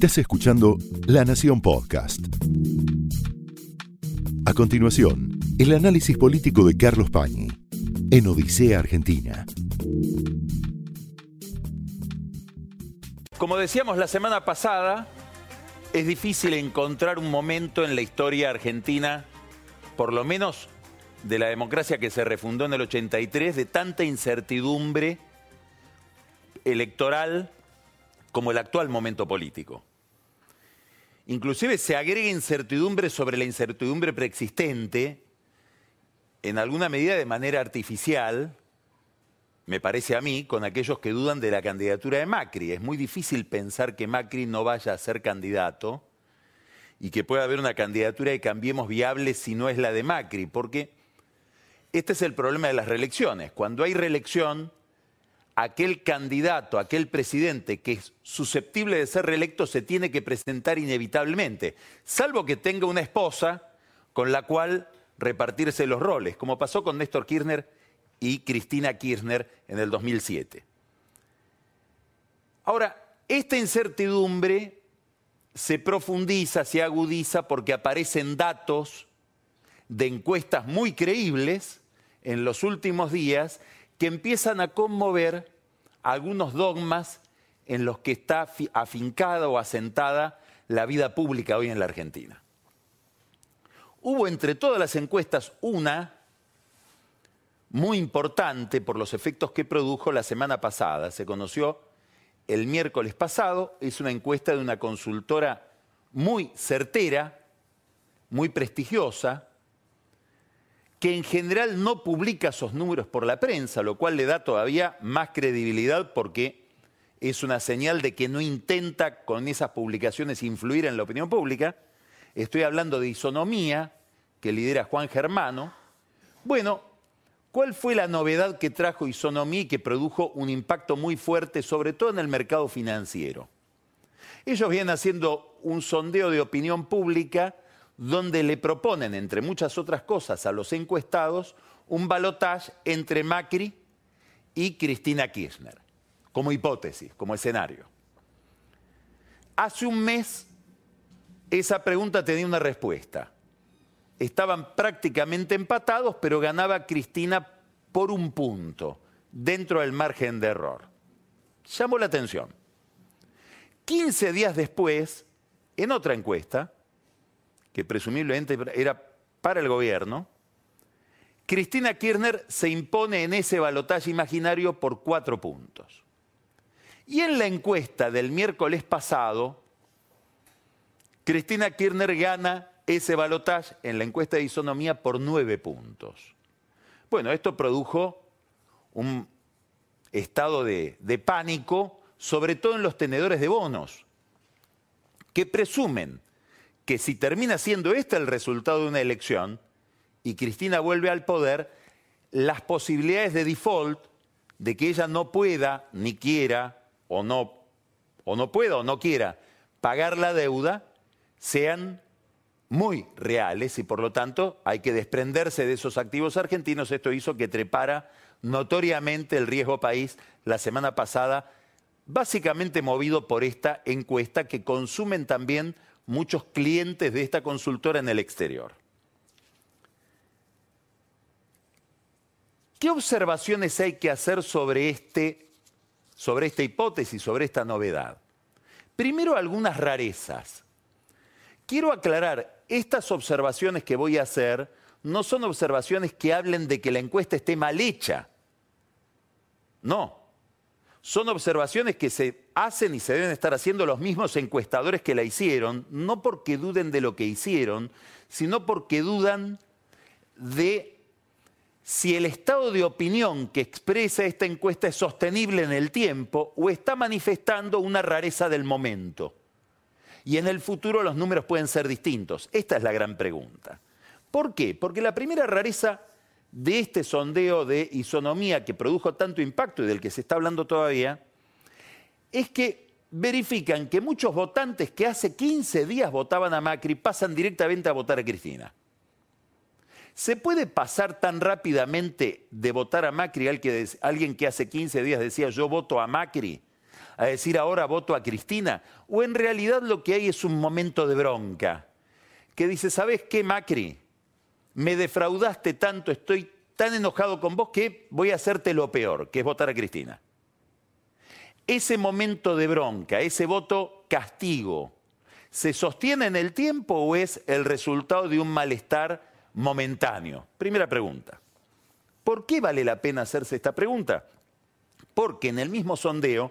Estás escuchando La Nación Podcast. A continuación, el análisis político de Carlos Pañi en Odisea Argentina. Como decíamos la semana pasada, es difícil encontrar un momento en la historia argentina, por lo menos de la democracia que se refundó en el 83, de tanta incertidumbre electoral como el actual momento político. Inclusive se agrega incertidumbre sobre la incertidumbre preexistente, en alguna medida de manera artificial, me parece a mí, con aquellos que dudan de la candidatura de Macri. Es muy difícil pensar que Macri no vaya a ser candidato y que pueda haber una candidatura de Cambiemos viable si no es la de Macri, porque este es el problema de las reelecciones. Cuando hay reelección, aquel candidato, aquel presidente que es susceptible de ser reelecto se tiene que presentar inevitablemente, salvo que tenga una esposa con la cual repartirse los roles, como pasó con Néstor Kirchner y Cristina Kirchner en el 2007. Ahora, esta incertidumbre se profundiza, se agudiza porque aparecen datos de encuestas muy creíbles en los últimos días que empiezan a conmover algunos dogmas en los que está afincada o asentada la vida pública hoy en la Argentina. Hubo entre todas las encuestas una muy importante por los efectos que produjo la semana pasada. Se conoció el miércoles pasado, es una encuesta de una consultora muy certera, muy prestigiosa, que en general no publica esos números por la prensa, lo cual le da todavía más credibilidad porque es una señal de que no intenta con esas publicaciones influir en la opinión pública. Estoy hablando de isonomía, que lidera Juan Germano. Bueno, ¿cuál fue la novedad que trajo isonomía y que produjo un impacto muy fuerte, sobre todo en el mercado financiero? Ellos vienen haciendo un sondeo de opinión pública donde le proponen, entre muchas otras cosas, a los encuestados un balotaje entre Macri y Cristina Kirchner, como hipótesis, como escenario. Hace un mes esa pregunta tenía una respuesta. Estaban prácticamente empatados, pero ganaba Cristina por un punto, dentro del margen de error. Llamó la atención. 15 días después, en otra encuesta, que presumiblemente era para el gobierno, Cristina Kirchner se impone en ese balotaje imaginario por cuatro puntos. Y en la encuesta del miércoles pasado, Cristina Kirchner gana ese balotaje en la encuesta de isonomía por nueve puntos. Bueno, esto produjo un estado de, de pánico, sobre todo en los tenedores de bonos, que presumen que si termina siendo este el resultado de una elección y Cristina vuelve al poder, las posibilidades de default de que ella no pueda, ni quiera, o no, o no pueda o no quiera pagar la deuda, sean muy reales y por lo tanto hay que desprenderse de esos activos argentinos. Esto hizo que trepara notoriamente el riesgo país la semana pasada, básicamente movido por esta encuesta que consumen también muchos clientes de esta consultora en el exterior. ¿Qué observaciones hay que hacer sobre, este, sobre esta hipótesis, sobre esta novedad? Primero, algunas rarezas. Quiero aclarar, estas observaciones que voy a hacer no son observaciones que hablen de que la encuesta esté mal hecha. No, son observaciones que se hacen y se deben estar haciendo los mismos encuestadores que la hicieron, no porque duden de lo que hicieron, sino porque dudan de si el estado de opinión que expresa esta encuesta es sostenible en el tiempo o está manifestando una rareza del momento. Y en el futuro los números pueden ser distintos. Esta es la gran pregunta. ¿Por qué? Porque la primera rareza de este sondeo de isonomía que produjo tanto impacto y del que se está hablando todavía, es que verifican que muchos votantes que hace 15 días votaban a Macri pasan directamente a votar a Cristina. ¿Se puede pasar tan rápidamente de votar a Macri a alguien que hace 15 días decía yo voto a Macri a decir ahora voto a Cristina? ¿O en realidad lo que hay es un momento de bronca? Que dice, ¿sabes qué, Macri? Me defraudaste tanto, estoy tan enojado con vos que voy a hacerte lo peor, que es votar a Cristina. Ese momento de bronca, ese voto castigo, ¿se sostiene en el tiempo o es el resultado de un malestar momentáneo? Primera pregunta. ¿Por qué vale la pena hacerse esta pregunta? Porque en el mismo sondeo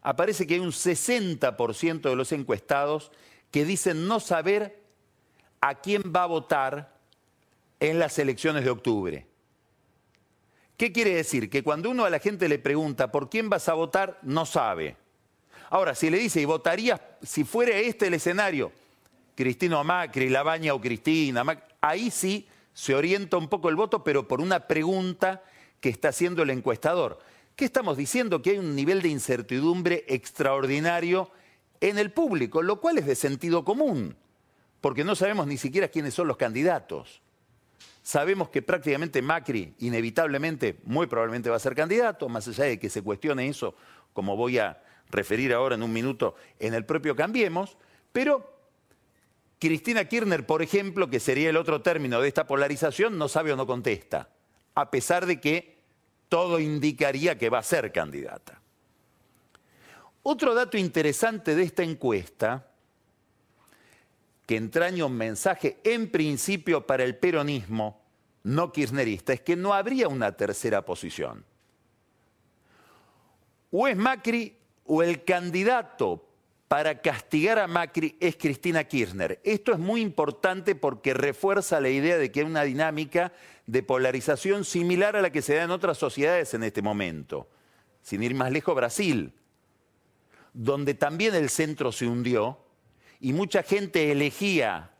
aparece que hay un 60% de los encuestados que dicen no saber a quién va a votar en las elecciones de octubre. ¿Qué quiere decir? Que cuando uno a la gente le pregunta por quién vas a votar, no sabe. Ahora, si le dice, ¿y votarías si fuera este el escenario? Cristino Macri, Labaña o Cristina, ahí sí se orienta un poco el voto, pero por una pregunta que está haciendo el encuestador. ¿Qué estamos diciendo? Que hay un nivel de incertidumbre extraordinario en el público, lo cual es de sentido común, porque no sabemos ni siquiera quiénes son los candidatos. Sabemos que prácticamente Macri, inevitablemente, muy probablemente va a ser candidato, más allá de que se cuestione eso, como voy a referir ahora en un minuto en el propio Cambiemos, pero Cristina Kirchner, por ejemplo, que sería el otro término de esta polarización, no sabe o no contesta, a pesar de que todo indicaría que va a ser candidata. Otro dato interesante de esta encuesta, que entraña un mensaje en principio para el peronismo no kirchnerista, es que no habría una tercera posición. O es Macri o el candidato para castigar a Macri es Cristina Kirchner. Esto es muy importante porque refuerza la idea de que hay una dinámica de polarización similar a la que se da en otras sociedades en este momento. Sin ir más lejos, Brasil, donde también el centro se hundió y mucha gente elegía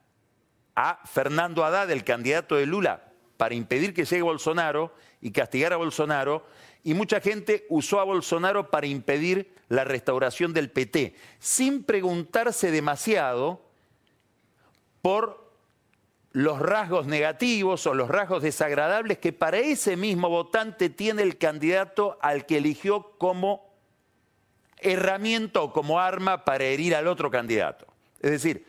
a Fernando Haddad, el candidato de Lula, para impedir que llegue Bolsonaro y castigar a Bolsonaro, y mucha gente usó a Bolsonaro para impedir la restauración del PT, sin preguntarse demasiado por los rasgos negativos o los rasgos desagradables que para ese mismo votante tiene el candidato al que eligió como herramienta o como arma para herir al otro candidato. Es decir,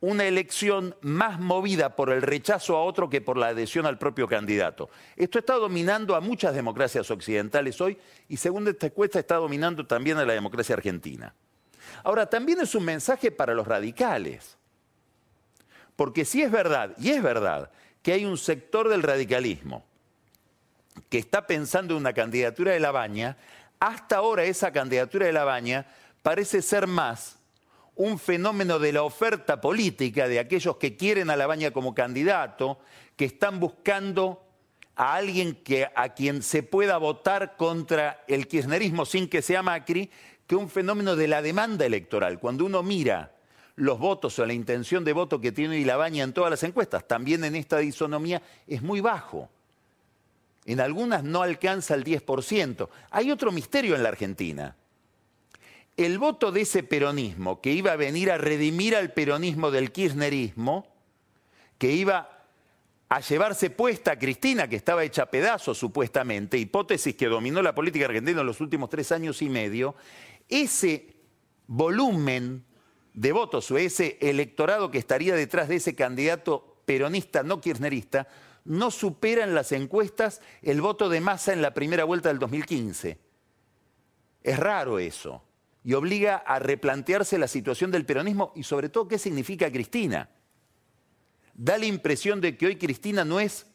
una elección más movida por el rechazo a otro que por la adhesión al propio candidato. Esto está dominando a muchas democracias occidentales hoy y según esta encuesta está dominando también a la democracia argentina. Ahora, también es un mensaje para los radicales. Porque si es verdad, y es verdad, que hay un sector del radicalismo que está pensando en una candidatura de la baña, hasta ahora esa candidatura de la baña parece ser más un fenómeno de la oferta política de aquellos que quieren a la baña como candidato, que están buscando a alguien a quien se pueda votar contra el kirchnerismo sin que sea Macri, que un fenómeno de la demanda electoral. Cuando uno mira los votos o la intención de voto que tiene Ilabaña en todas las encuestas, también en esta disonomía, es muy bajo. En algunas no alcanza el 10%. Hay otro misterio en la Argentina el voto de ese peronismo que iba a venir a redimir al peronismo del kirchnerismo, que iba a llevarse puesta a Cristina, que estaba hecha a pedazos supuestamente, hipótesis que dominó la política argentina en los últimos tres años y medio, ese volumen de votos o ese electorado que estaría detrás de ese candidato peronista, no kirchnerista, no supera en las encuestas el voto de masa en la primera vuelta del 2015. Es raro eso y obliga a replantearse la situación del peronismo y sobre todo qué significa Cristina. Da la impresión de que hoy Cristina no es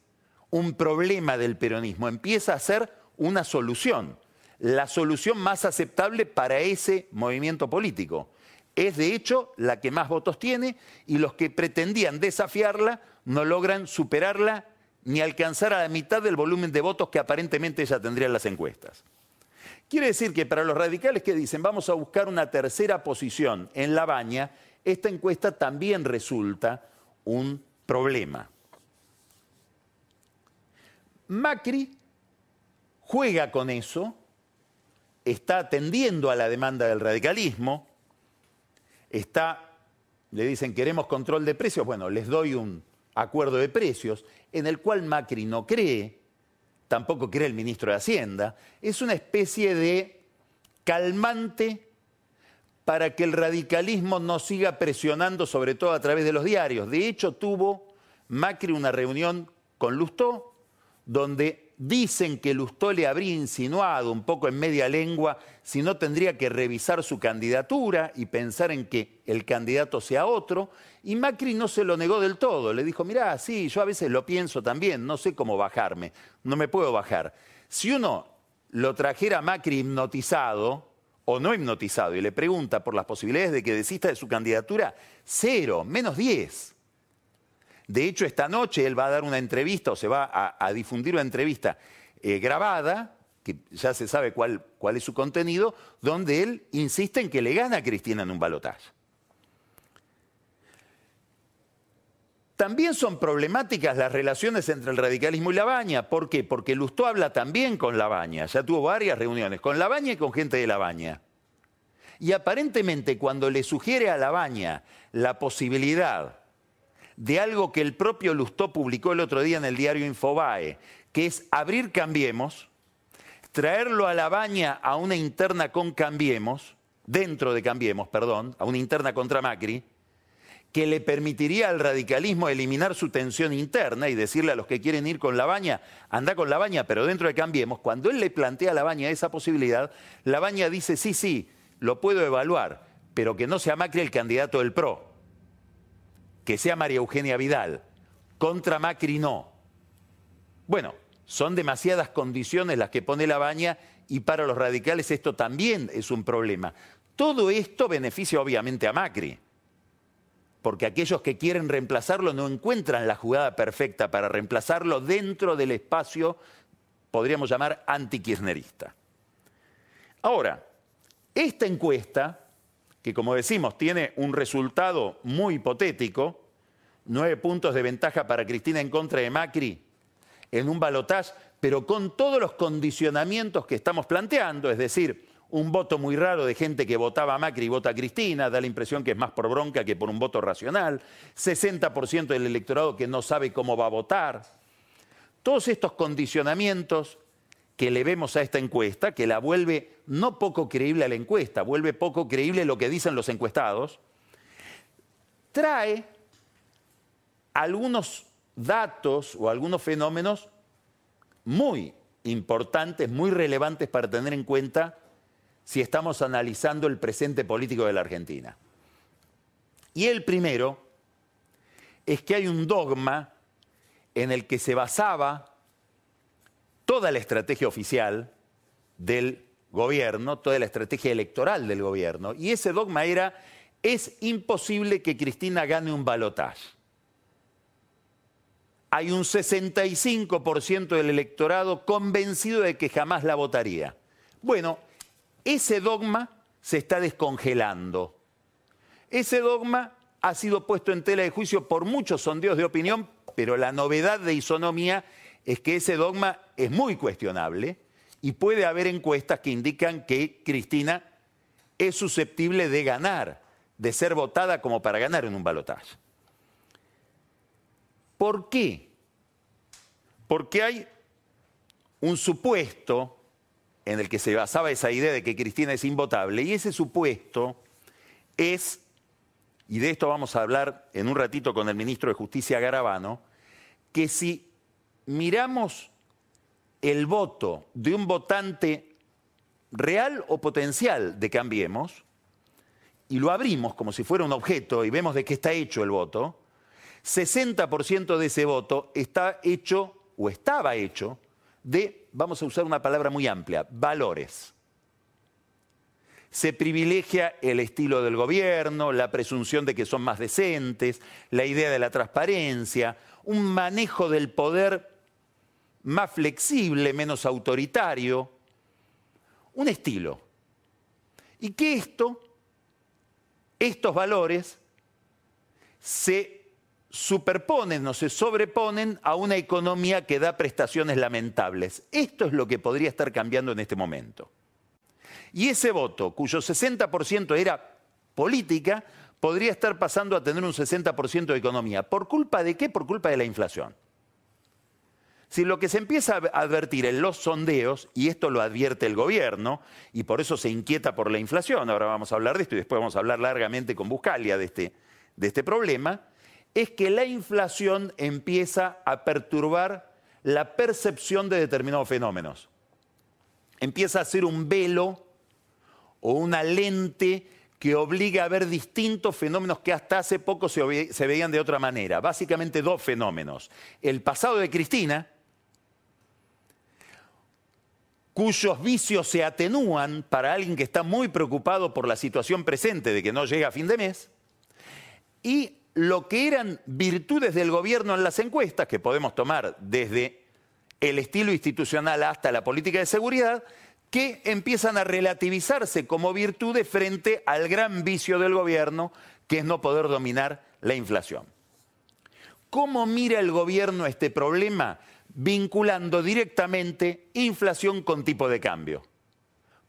un problema del peronismo, empieza a ser una solución, la solución más aceptable para ese movimiento político. Es de hecho la que más votos tiene y los que pretendían desafiarla no logran superarla ni alcanzar a la mitad del volumen de votos que aparentemente ella tendría en las encuestas. Quiere decir que para los radicales que dicen vamos a buscar una tercera posición en la baña, esta encuesta también resulta un problema. Macri juega con eso, está atendiendo a la demanda del radicalismo, está, le dicen queremos control de precios, bueno, les doy un acuerdo de precios en el cual Macri no cree, tampoco cree el ministro de Hacienda, es una especie de calmante para que el radicalismo no siga presionando, sobre todo a través de los diarios. De hecho, tuvo Macri una reunión con Lustó, donde dicen que Lustó le habría insinuado un poco en media lengua si no tendría que revisar su candidatura y pensar en que el candidato sea otro. Y Macri no se lo negó del todo. Le dijo, mirá, sí, yo a veces lo pienso también, no sé cómo bajarme, no me puedo bajar. Si uno lo trajera a Macri hipnotizado, o no hipnotizado y le pregunta por las posibilidades de que desista de su candidatura, cero, menos 10. De hecho, esta noche él va a dar una entrevista o se va a, difundir una entrevista eh, grabada, que ya se sabe cuál, cuál es su contenido, donde él insiste en que le gana a Cristina en un balotaje. También son problemáticas las relaciones entre el radicalismo y la baña. ¿Por qué? Porque Lustó habla también con la baña. Ya tuvo varias reuniones con la baña y con gente de la baña. Y aparentemente cuando le sugiere a la baña la posibilidad de algo que el propio Lustó publicó el otro día en el diario Infobae, que es abrir Cambiemos, traerlo a la baña a una interna con Cambiemos, dentro de Cambiemos, perdón, a una interna contra Macri, que le permitiría al radicalismo eliminar su tensión interna y decirle a los que quieren ir con la baña, anda con la baña, pero dentro de Cambiemos, cuando él le plantea a la baña esa posibilidad, la baña dice, sí, sí, lo puedo evaluar, pero que no sea Macri el candidato del PRO, que sea María Eugenia Vidal, contra Macri no. Bueno, son demasiadas condiciones las que pone la baña y para los radicales esto también es un problema. Todo esto beneficia obviamente a Macri porque aquellos que quieren reemplazarlo no encuentran la jugada perfecta para reemplazarlo dentro del espacio, podríamos llamar, antikirchnerista. Ahora, esta encuesta, que como decimos tiene un resultado muy hipotético, nueve puntos de ventaja para Cristina en contra de Macri en un balotaje, pero con todos los condicionamientos que estamos planteando, es decir, un voto muy raro de gente que votaba a Macri y vota a Cristina, da la impresión que es más por bronca que por un voto racional, 60% del electorado que no sabe cómo va a votar. Todos estos condicionamientos que le vemos a esta encuesta, que la vuelve no poco creíble a la encuesta, vuelve poco creíble lo que dicen los encuestados, trae algunos datos o algunos fenómenos muy importantes, muy relevantes para tener en cuenta si estamos analizando el presente político de la Argentina. Y el primero es que hay un dogma en el que se basaba toda la estrategia oficial del gobierno, toda la estrategia electoral del gobierno. Y ese dogma era, es imposible que Cristina gane un balotaje. Hay un 65% del electorado convencido de que jamás la votaría. Bueno, ese dogma se está descongelando. Ese dogma ha sido puesto en tela de juicio por muchos sondeos de opinión, pero la novedad de isonomía es que ese dogma es muy cuestionable y puede haber encuestas que indican que Cristina es susceptible de ganar, de ser votada como para ganar en un balotaje. ¿Por qué? Porque hay un supuesto en el que se basaba esa idea de que Cristina es invotable. Y ese supuesto es, y de esto vamos a hablar en un ratito con el ministro de Justicia Garabano, que si miramos el voto de un votante real o potencial de Cambiemos, y lo abrimos como si fuera un objeto y vemos de qué está hecho el voto, 60% de ese voto está hecho o estaba hecho de, vamos a usar una palabra muy amplia, valores. Se privilegia el estilo del gobierno, la presunción de que son más decentes, la idea de la transparencia, un manejo del poder más flexible, menos autoritario, un estilo. Y que esto, estos valores, se superponen o se sobreponen a una economía que da prestaciones lamentables. Esto es lo que podría estar cambiando en este momento. Y ese voto, cuyo 60% era política, podría estar pasando a tener un 60% de economía. ¿Por culpa de qué? Por culpa de la inflación. Si lo que se empieza a advertir en los sondeos, y esto lo advierte el gobierno, y por eso se inquieta por la inflación, ahora vamos a hablar de esto y después vamos a hablar largamente con Buscalia de este, de este problema, es que la inflación empieza a perturbar la percepción de determinados fenómenos. Empieza a ser un velo o una lente que obliga a ver distintos fenómenos que hasta hace poco se, veían de otra manera. Básicamente dos fenómenos. El pasado de Cristina, cuyos vicios se atenúan para alguien que está muy preocupado por la situación presente de que no llega a fin de mes, y lo que eran virtudes del gobierno en las encuestas, que podemos tomar desde el estilo institucional hasta la política de seguridad, que empiezan a relativizarse como virtudes frente al gran vicio del gobierno, que es no poder dominar la inflación. ¿Cómo mira el gobierno este problema? Vinculando directamente inflación con tipo de cambio.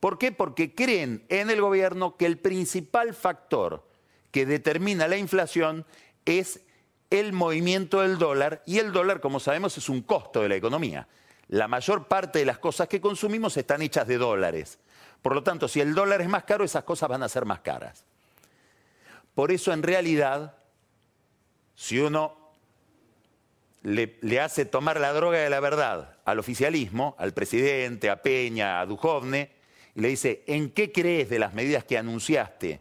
¿Por qué? Porque creen en el gobierno que el principal factor que determina la inflación es el movimiento del dólar y el dólar, como sabemos, es un costo de la economía. La mayor parte de las cosas que consumimos están hechas de dólares. Por lo tanto, si el dólar es más caro, esas cosas van a ser más caras. Por eso, en realidad, si uno le, hace tomar la droga de la verdad al oficialismo, al presidente, a Peña, a Dujovne, y le dice, ¿en qué crees de las medidas que anunciaste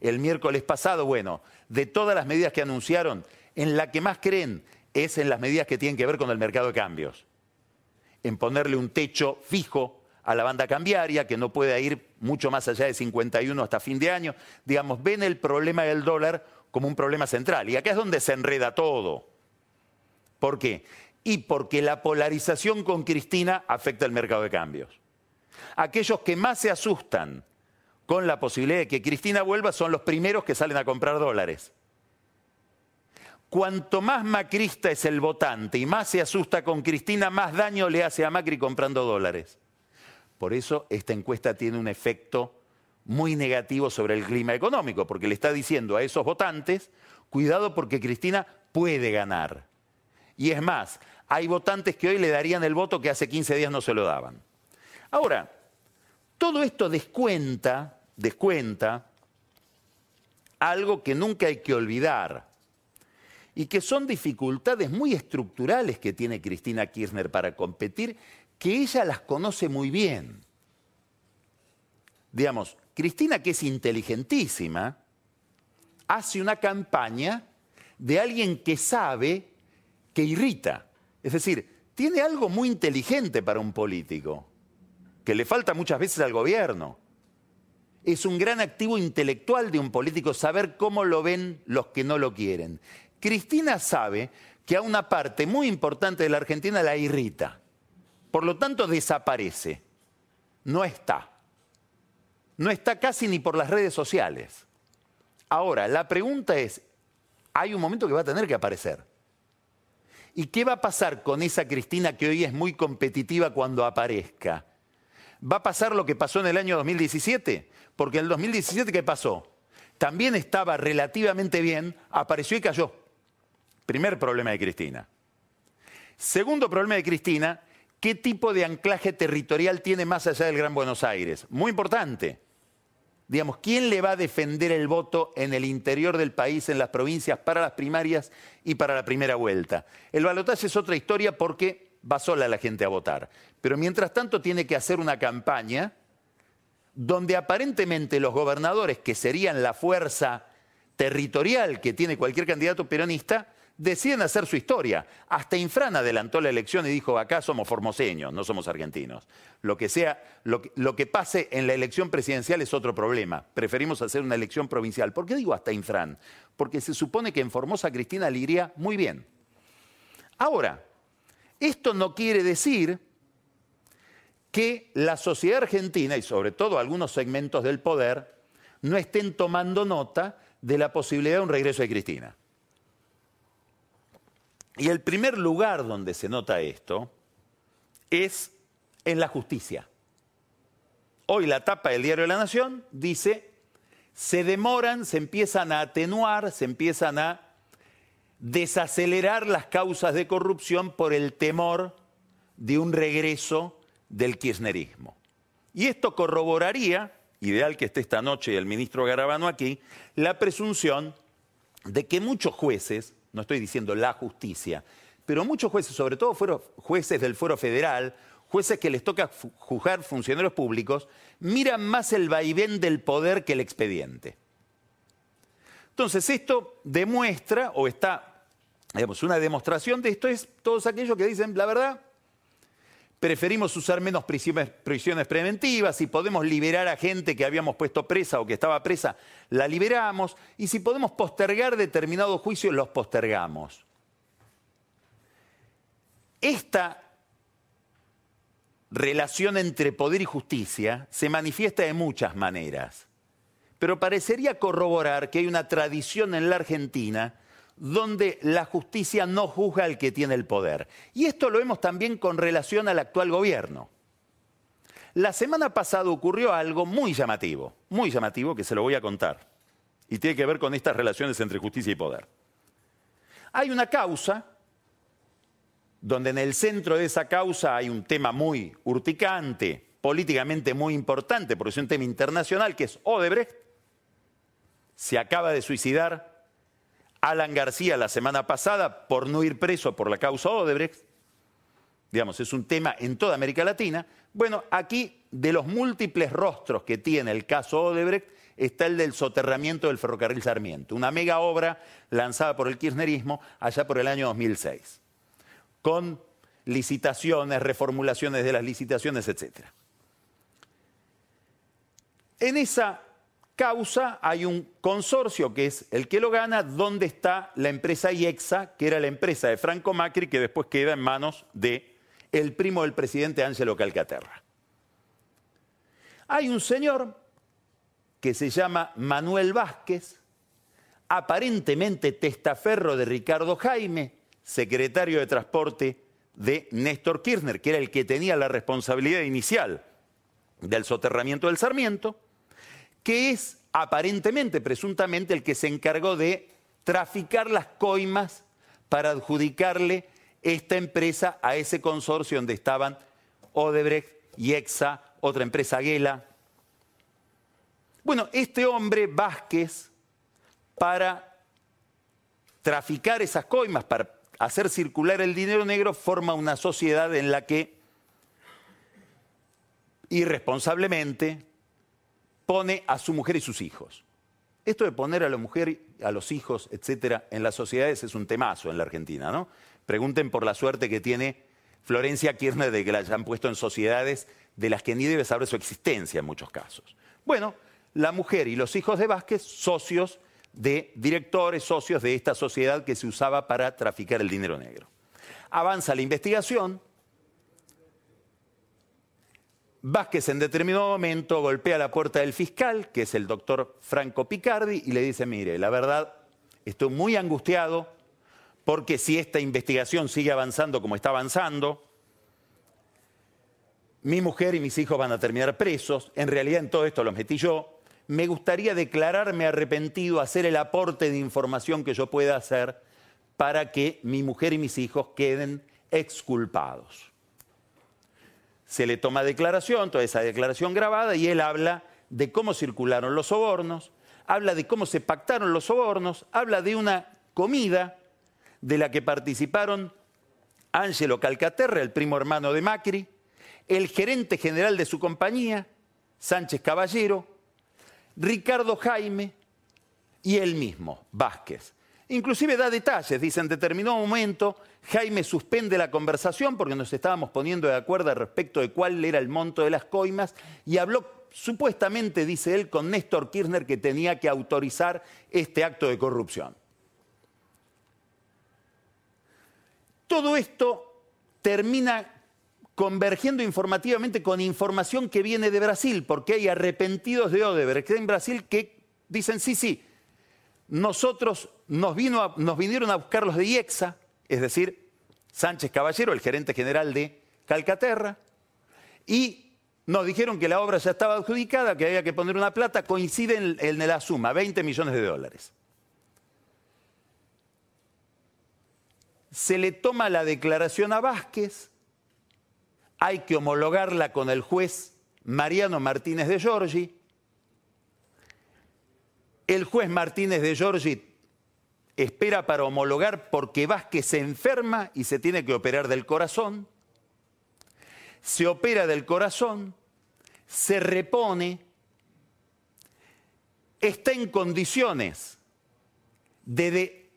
el miércoles pasado? Bueno, de todas las medidas que anunciaron, en la que más creen es en las medidas que tienen que ver con el mercado de cambios. En ponerle un techo fijo a la banda cambiaria, que no puede ir mucho más allá de 51 hasta fin de año. Digamos, ven el problema del dólar como un problema central. Y acá es donde se enreda todo. ¿Por qué? Y porque la polarización con Cristina afecta el mercado de cambios. Aquellos que más se asustan con la posibilidad de que Cristina vuelva son los primeros que salen a comprar dólares. Cuanto más macrista es el votante y más se asusta con Cristina, más daño le hace a Macri comprando dólares. Por eso esta encuesta tiene un efecto muy negativo sobre el clima económico, porque le está diciendo a esos votantes, cuidado porque Cristina puede ganar. Y es más, hay votantes que hoy le darían el voto que hace 15 días no se lo daban. Ahora, todo esto descuenta descuenta algo que nunca hay que olvidar y que son dificultades muy estructurales que tiene Cristina Kirchner para competir, que ella las conoce muy bien. Digamos, Cristina, que es inteligentísima, hace una campaña de alguien que sabe que irrita. Es decir, tiene algo muy inteligente para un político, que le falta muchas veces al gobierno es un gran activo intelectual de un político saber cómo lo ven los que no lo quieren. Cristina sabe que a una parte muy importante de la Argentina la irrita. Por lo tanto, desaparece. No está. No está casi ni por las redes sociales. Ahora, la pregunta es, hay un momento que va a tener que aparecer. ¿Y qué va a pasar con esa Cristina que hoy es muy competitiva cuando aparezca? ¿Va a pasar lo que pasó en el año 2017? Porque en el 2017, ¿qué pasó? También estaba relativamente bien, apareció y cayó. Primer problema de Cristina. Segundo problema de Cristina, ¿qué tipo de anclaje territorial tiene más allá del Gran Buenos Aires? Muy importante. Digamos, ¿quién le va a defender el voto en el interior del país, en las provincias, para las primarias y para la primera vuelta? El balotaje es otra historia porque va sola la gente a votar. Pero mientras tanto tiene que hacer una campaña donde aparentemente los gobernadores, que serían la fuerza territorial que tiene cualquier candidato peronista, deciden hacer su historia. Hasta Infran adelantó la elección y dijo, acá somos formoseños, no somos argentinos. Lo que, sea, lo, que pase en la elección presidencial es otro problema. Preferimos hacer una elección provincial. ¿Por qué digo hasta Infran? Porque se supone que en Formosa Cristina le iría muy bien. Ahora, esto no quiere decir que la sociedad argentina y sobre todo algunos segmentos del poder no estén tomando nota de la posibilidad de un regreso de Cristina. Y el primer lugar donde se nota esto es en la justicia. Hoy la tapa del diario de la Nación dice, se demoran, se empiezan a atenuar, se empiezan a desacelerar las causas de corrupción por el temor de un regreso del kirchnerismo. Y esto corroboraría, ideal que esté esta noche el ministro Garabano aquí, la presunción de que muchos jueces, no estoy diciendo la justicia, pero muchos jueces, sobre todo fueron jueces del Fuero Federal, jueces que les toca juzgar funcionarios públicos, miran más el vaivén del poder que el expediente. Entonces, esto demuestra, o está, digamos, una demostración de esto es todos aquellos que dicen, la verdad, preferimos usar menos prisiones, preventivas, si podemos liberar a gente que habíamos puesto presa o que estaba presa, la liberamos, y si podemos postergar determinados juicios, los postergamos. Esta relación entre poder y justicia se manifiesta de muchas maneras, pero parecería corroborar que hay una tradición en la Argentina donde la justicia no juzga al que tiene el poder. Y esto lo vemos también con relación al actual gobierno. La semana pasada ocurrió algo muy llamativo, muy llamativo que se lo voy a contar. Y tiene que ver con estas relaciones entre justicia y poder. Hay una causa donde en el centro de esa causa hay un tema muy urticante, políticamente muy importante, porque es un tema internacional, que es Odebrecht. Se acaba de suicidar Alan García la semana pasada por no ir preso por la causa Odebrecht. Digamos, es un tema en toda América Latina. Bueno, aquí de los múltiples rostros que tiene el caso Odebrecht está el del soterramiento del ferrocarril Sarmiento, una mega obra lanzada por el kirchnerismo allá por el año 2006 con licitaciones, reformulaciones de las licitaciones, etc. En esa causa hay un consorcio que es el que lo gana, donde está la empresa IEXA, que era la empresa de Franco Macri, que después queda en manos de el primo del presidente Ángelo Calcaterra. Hay un señor que se llama Manuel Vázquez, aparentemente testaferro de Ricardo Jaime, secretario de Transporte de Néstor Kirchner, que era el que tenía la responsabilidad inicial del soterramiento del Sarmiento, que es aparentemente, presuntamente, el que se encargó de traficar las coimas para adjudicarle esta empresa a ese consorcio donde estaban Odebrecht y EXA, otra empresa Gela. Bueno, este hombre, Vázquez, para traficar esas coimas, para hacer circular el dinero negro forma una sociedad en la que irresponsablemente pone a su mujer y sus hijos. Esto de poner a la mujer, a los hijos, etcétera, en las sociedades es un temazo en la Argentina, ¿no? Pregunten por la suerte que tiene Florencia Kirchner de que la hayan puesto en sociedades de las que ni debe saber su existencia en muchos casos. Bueno, la mujer y los hijos de Vázquez, socios de directores, socios de esta sociedad que se usaba para traficar el dinero negro. Avanza la investigación. Vázquez en determinado momento golpea la puerta del fiscal, que es el doctor Franco Picardi, y le dice, mire, la verdad, estoy muy angustiado porque si esta investigación sigue avanzando como está avanzando, mi mujer y mis hijos van a terminar presos, en realidad en todo esto los metí yo, me gustaría declararme arrepentido, hacer el aporte de información que yo pueda hacer para que mi mujer y mis hijos queden exculpados. Se le toma declaración, toda esa declaración grabada, y él habla de cómo circularon los sobornos, habla de cómo se pactaron los sobornos, habla de una comida de la que participaron Ángelo Calcaterra, el primo hermano de Macri, el gerente general de su compañía, Sánchez Caballero, Ricardo Jaime y él mismo, Vázquez. Inclusive da detalles, dice, en determinado momento Jaime suspende la conversación porque nos estábamos poniendo de acuerdo respecto de cuál era el monto de las coimas y habló supuestamente, dice él, con Néstor Kirchner que tenía que autorizar este acto de corrupción. Todo esto termina convergiendo informativamente con información que viene de Brasil, porque hay arrepentidos de Odebrecht en Brasil que dicen, sí, sí, nosotros nos, vino nos vinieron a buscar los de IEXA, es decir, Sánchez Caballero, el gerente general de Calcaterra, y nos dijeron que la obra ya estaba adjudicada, que había que poner una plata, coincide en, en la suma, 20 millones de dólares. Se le toma la declaración a Vázquez, hay que homologarla con el juez Mariano Martínez de Giorgi. El juez Martínez de Giorgi espera para homologar porque Vázquez se enferma y se tiene que operar del corazón. Se opera del corazón, se repone, está en condiciones de,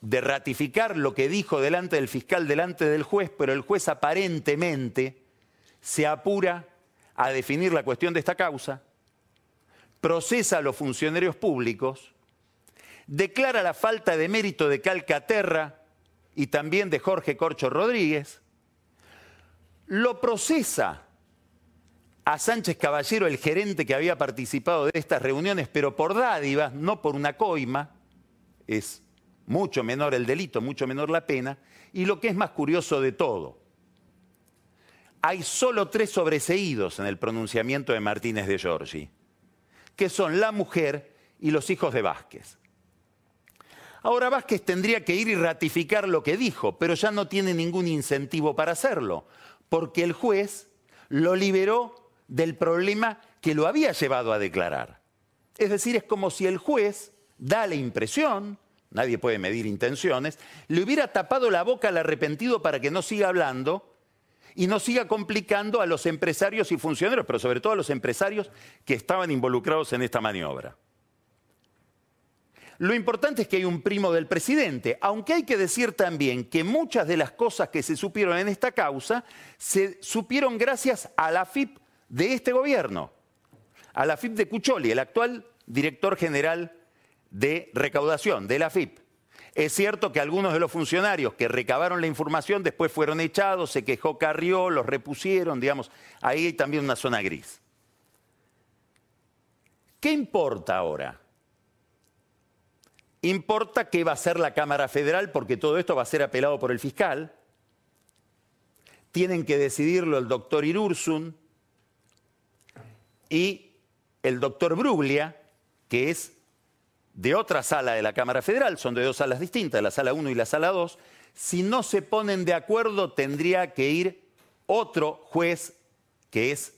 de, ratificar lo que dijo delante del fiscal, delante del juez, pero el juez aparentemente se apura a definir la cuestión de esta causa, procesa a los funcionarios públicos, declara la falta de mérito de Calcaterra y también de Jorge Corcho Rodríguez, lo procesa a Sánchez Caballero, el gerente que había participado de estas reuniones, pero por dádivas, no por una coima, es mucho menor el delito, mucho menor la pena, y lo que es más curioso de todo, hay solo tres sobreseídos en el pronunciamiento de Martínez de Giorgi, que son la mujer y los hijos de Vázquez. Ahora Vázquez tendría que ir y ratificar lo que dijo, pero ya no tiene ningún incentivo para hacerlo, porque el juez lo liberó del problema que lo había llevado a declarar. Es decir, es como si el juez da la impresión, nadie puede medir intenciones, le hubiera tapado la boca al arrepentido para que no siga hablando y no siga complicando a los empresarios y funcionarios, pero sobre todo a los empresarios que estaban involucrados en esta maniobra. Lo importante es que hay un primo del presidente, aunque hay que decir también que muchas de las cosas que se supieron en esta causa se supieron gracias a la FIP de este gobierno, a la FIP de Cucholi, el actual director general de recaudación de la FIP. Es cierto que algunos de los funcionarios que recabaron la información después fueron echados, se quejó Carrió, los repusieron, digamos, ahí hay también una zona gris. ¿Qué importa ahora? Importa qué va a hacer la Cámara Federal porque todo esto va a ser apelado por el fiscal. Tienen que decidirlo el doctor Irursun y el doctor Bruglia, que es de otra sala de la Cámara Federal, son de dos salas distintas, la sala 1 y la sala 2. Si no se ponen de acuerdo, tendría que ir otro juez, que es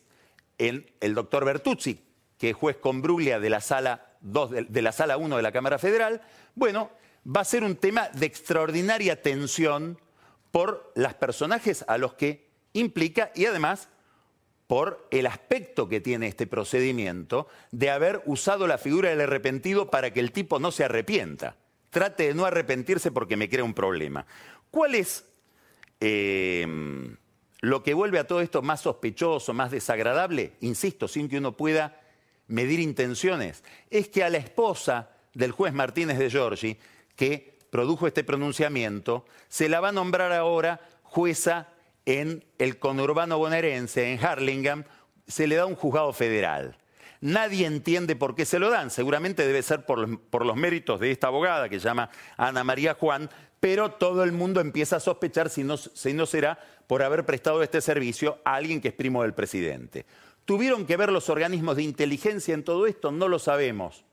el, doctor Bertuzzi, que es juez con Bruglia de la sala de, la sala 1 de la Cámara Federal, bueno, va a ser un tema de extraordinaria tensión por los personajes a los que implica y además por el aspecto que tiene este procedimiento de haber usado la figura del arrepentido para que el tipo no se arrepienta. Trate de no arrepentirse porque me crea un problema. ¿Cuál es eh, lo que vuelve a todo esto más sospechoso, más desagradable? Insisto, sin que uno pueda medir intenciones, es que a la esposa del juez Martínez de Giorgi, que produjo este pronunciamiento, se la va a nombrar ahora jueza en el conurbano bonaerense, en Harlingham, se le da un juzgado federal. Nadie entiende por qué se lo dan, seguramente debe ser por, los méritos de esta abogada que se llama Ana María Juan, pero todo el mundo empieza a sospechar si no, si no será por haber prestado este servicio a alguien que es primo del presidente. ¿Tuvieron que ver los organismos de inteligencia en todo esto? No lo sabemos.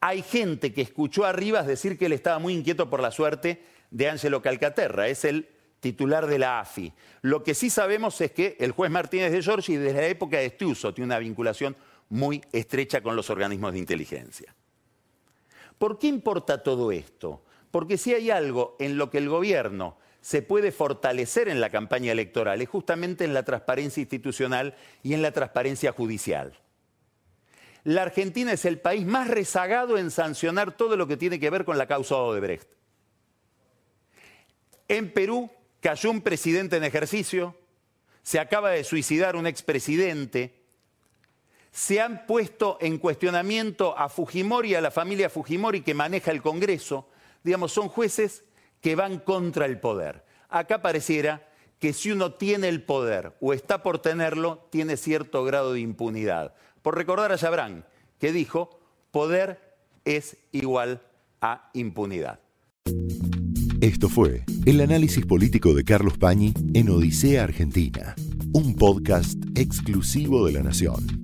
Hay gente que escuchó a Rivas decir que él estaba muy inquieto por la suerte de Ángelo Calcaterra, es el titular de la AFI. Lo que sí sabemos es que el juez Martínez de Giorgi desde la época de Estiuso tiene una vinculación muy estrecha con los organismos de inteligencia. ¿Por qué importa todo esto? Porque si hay algo en lo que el gobierno se puede fortalecer en la campaña electoral es justamente en la transparencia institucional y en la transparencia judicial. La Argentina es el país más rezagado en sancionar todo lo que tiene que ver con la causa Odebrecht. En Perú cayó un presidente en ejercicio, se acaba de suicidar un expresidente, se han puesto en cuestionamiento a Fujimori, a la familia Fujimori que maneja el Congreso. Digamos, son jueces que van contra el poder. Acá pareciera que si uno tiene el poder o está por tenerlo, tiene cierto grado de impunidad. Por recordar a Chabrán, que dijo, poder es igual a impunidad. Esto fue el análisis político de Carlos Pañi en Odisea Argentina, un podcast exclusivo de la Nación.